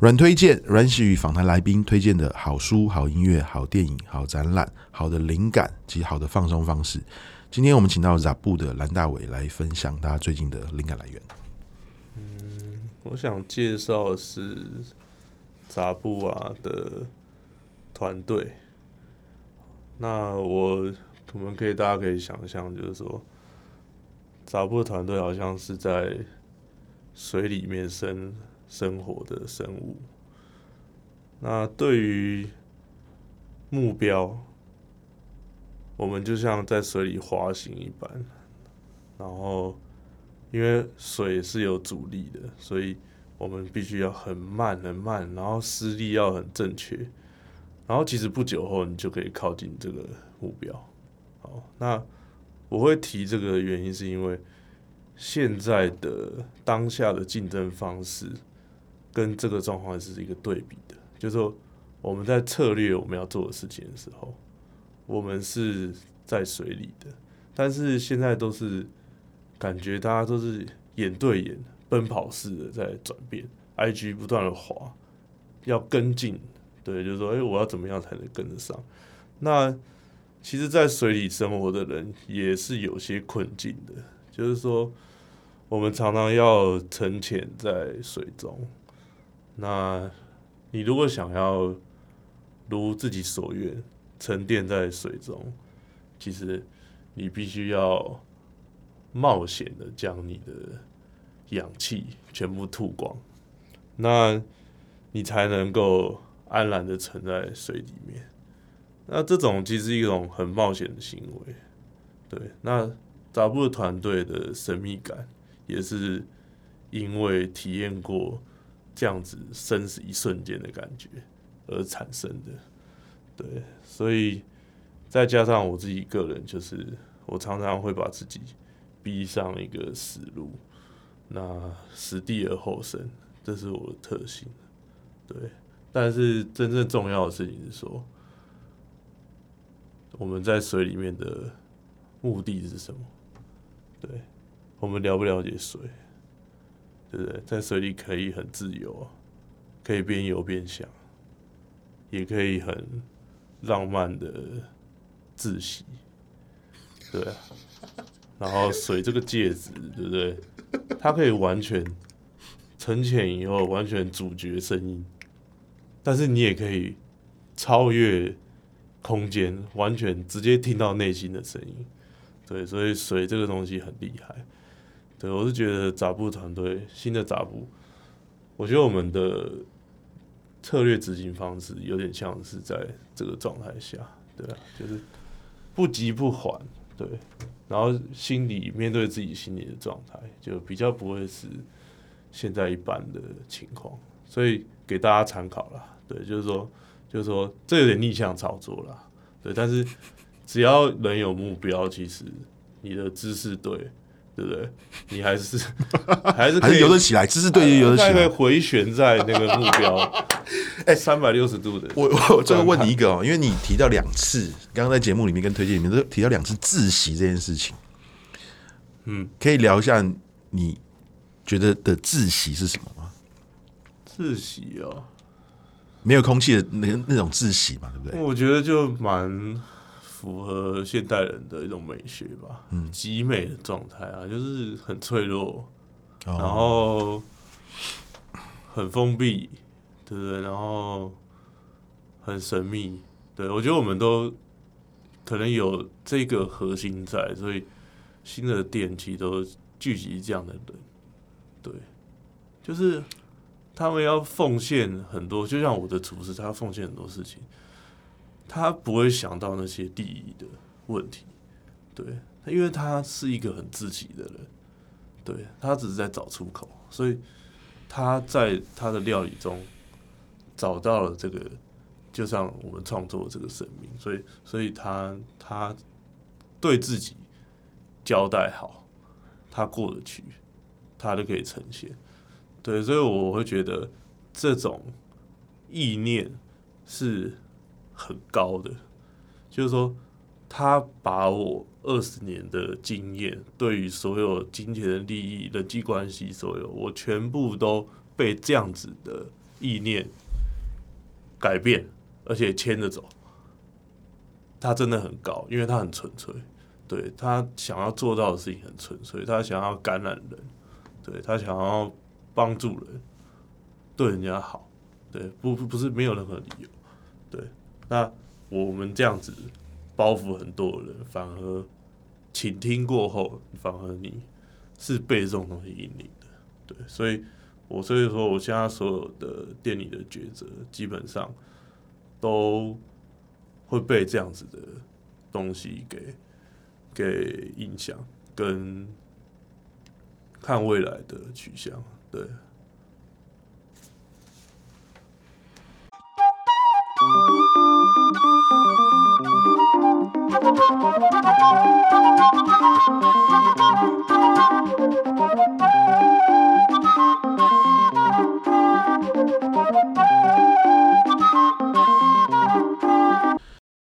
阮推荐，阮喜与访谈来宾推荐的好书、好音乐、好电影、好展览、好的灵感及好的放松方式。今天我们请到 ZAPU 的蓝大伟来分享他最近的灵感来源。我想介绍是扎布瓦的团队。那我我们可以大家可以想象，就是说扎布的团队好像是在水里面生。生活的生物，那对于目标，我们就像在水里滑行一般，然后因为水是有阻力的，所以我们必须要很慢很慢，然后施力要很正确，然后其实不久后你就可以靠近这个目标。好，那我会提这个原因是因为现在的当下的竞争方式。跟这个状况是一个对比的，就是说我们在策略我们要做的事情的时候，我们是在水里的，但是现在都是感觉大家都是眼对眼、奔跑式的在转变，IG 不断的滑，要跟进，对，就是说，哎，我要怎么样才能跟得上？那其实，在水里生活的人也是有些困境的，就是说，我们常常要沉潜在水中。那，你如果想要如自己所愿沉淀在水中，其实你必须要冒险的将你的氧气全部吐光，那你才能够安然的沉在水里面。那这种其实是一种很冒险的行为，对。那 ZAPU 团队的神秘感也是因为体验过。这样子生死一瞬间的感觉而产生的，对，所以再加上我自己个人，就是我常常会把自己逼上一个死路，那死地而后生，这是我的特性，对。但是真正重要的事情是说，我们在水里面的目的是什么？对，我们了不了解水？对不对？在水里可以很自由，可以边游边想，也可以很浪漫的自洗，对啊。然后水这个介质，对不对？它可以完全沉潜以后完全阻绝声音，但是你也可以超越空间，完全直接听到内心的声音。对，所以水这个东西很厉害。对，我是觉得杂布团队新的杂布我觉得我们的策略执行方式有点像是在这个状态下，对啊，就是不急不缓，对，然后心里面对自己心里的状态，就比较不会是现在一般的情况，所以给大家参考啦，对，就是说，就是说这有点逆向操作啦，对，但是只要人有目标，其实你的姿势对。对不对？你还是 还是可以游得起来，姿势对，游得起来，回旋在那个目标，哎，三百六十度的。我我最后问你一个哦，因为你提到两次，刚刚在节目里面跟推荐里面都提到两次自习这件事情，嗯，可以聊一下你觉得的自习是什么吗？自习哦，没有空气的那那种自习嘛，对不对？我觉得就蛮。符合现代人的一种美学吧，嗯，极美的状态啊，就是很脆弱，哦、然后很封闭，对对？然后很神秘，对，我觉得我们都可能有这个核心在，所以新的店其实都聚集这样的人，对，就是他们要奉献很多，就像我的厨师，他要奉献很多事情。他不会想到那些利益的问题，对，因为他是一个很自己的人，对，他只是在找出口，所以他在他的料理中找到了这个，就像我们创作这个生命，所以，所以他他对自己交代好，他过得去，他就可以呈现。对，所以我会觉得这种意念是很高的，就是说他把我二十年的经验，对于所有金钱的利益、人际关系，所有我全部都被这样子的意念改变，而且牵着走。他真的很高，因为他很纯粹，对，他想要做到的事情很纯粹，他想要感染人，对，他想要帮助人，对人家好，对，不不是没有任何理由，对，那我们这样子包袱很多的人，反而倾听过后，反而你是被这种东西引领的，对，所以我所以说，我现在所有的店里的抉择，基本上都。会被这样子的东西给给影响，跟看未来的取向，对。